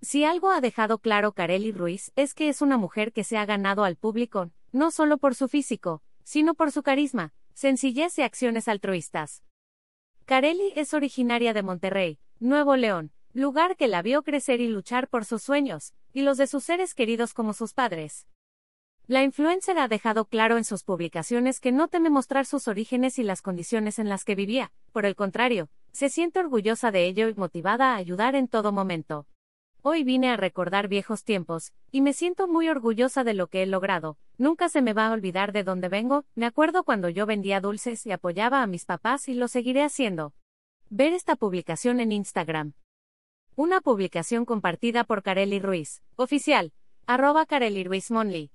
Si algo ha dejado claro Kareli Ruiz es que es una mujer que se ha ganado al público, no solo por su físico, sino por su carisma, sencillez y acciones altruistas. Kareli es originaria de Monterrey, Nuevo León, lugar que la vio crecer y luchar por sus sueños, y los de sus seres queridos como sus padres. La influencer ha dejado claro en sus publicaciones que no teme mostrar sus orígenes y las condiciones en las que vivía, por el contrario, se siente orgullosa de ello y motivada a ayudar en todo momento. Hoy vine a recordar viejos tiempos, y me siento muy orgullosa de lo que he logrado. Nunca se me va a olvidar de dónde vengo, me acuerdo cuando yo vendía dulces y apoyaba a mis papás y lo seguiré haciendo. Ver esta publicación en Instagram. Una publicación compartida por Kareli Ruiz, oficial, arroba Ruiz Monley.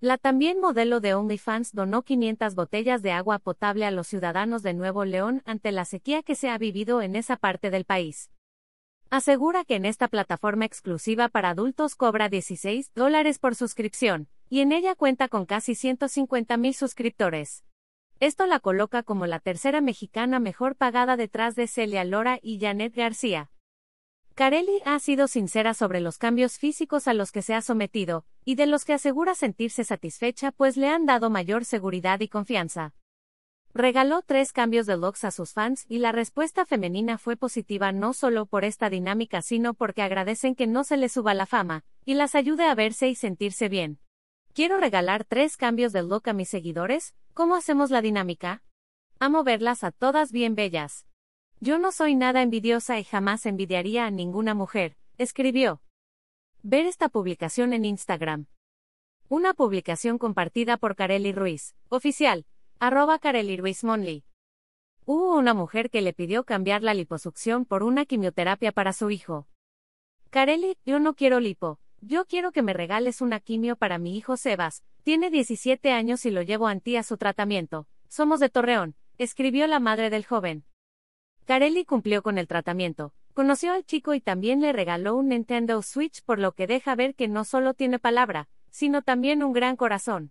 La también modelo de OnlyFans donó 500 botellas de agua potable a los ciudadanos de Nuevo León ante la sequía que se ha vivido en esa parte del país. Asegura que en esta plataforma exclusiva para adultos cobra 16 dólares por suscripción, y en ella cuenta con casi 150 mil suscriptores. Esto la coloca como la tercera mexicana mejor pagada detrás de Celia Lora y Janet García. Carelli ha sido sincera sobre los cambios físicos a los que se ha sometido, y de los que asegura sentirse satisfecha pues le han dado mayor seguridad y confianza. Regaló tres cambios de looks a sus fans y la respuesta femenina fue positiva no solo por esta dinámica sino porque agradecen que no se les suba la fama, y las ayude a verse y sentirse bien. Quiero regalar tres cambios de look a mis seguidores, ¿cómo hacemos la dinámica? Amo verlas a todas bien bellas. Yo no soy nada envidiosa y jamás envidiaría a ninguna mujer, escribió. Ver esta publicación en Instagram. Una publicación compartida por Kareli Ruiz, oficial, Arroba Kareli Ruiz Monley. Hubo una mujer que le pidió cambiar la liposucción por una quimioterapia para su hijo. Kareli, yo no quiero lipo. Yo quiero que me regales una quimio para mi hijo Sebas. Tiene 17 años y lo llevo a ti a su tratamiento. Somos de Torreón, escribió la madre del joven. Kareli cumplió con el tratamiento. Conoció al chico y también le regaló un Nintendo Switch por lo que deja ver que no solo tiene palabra, sino también un gran corazón.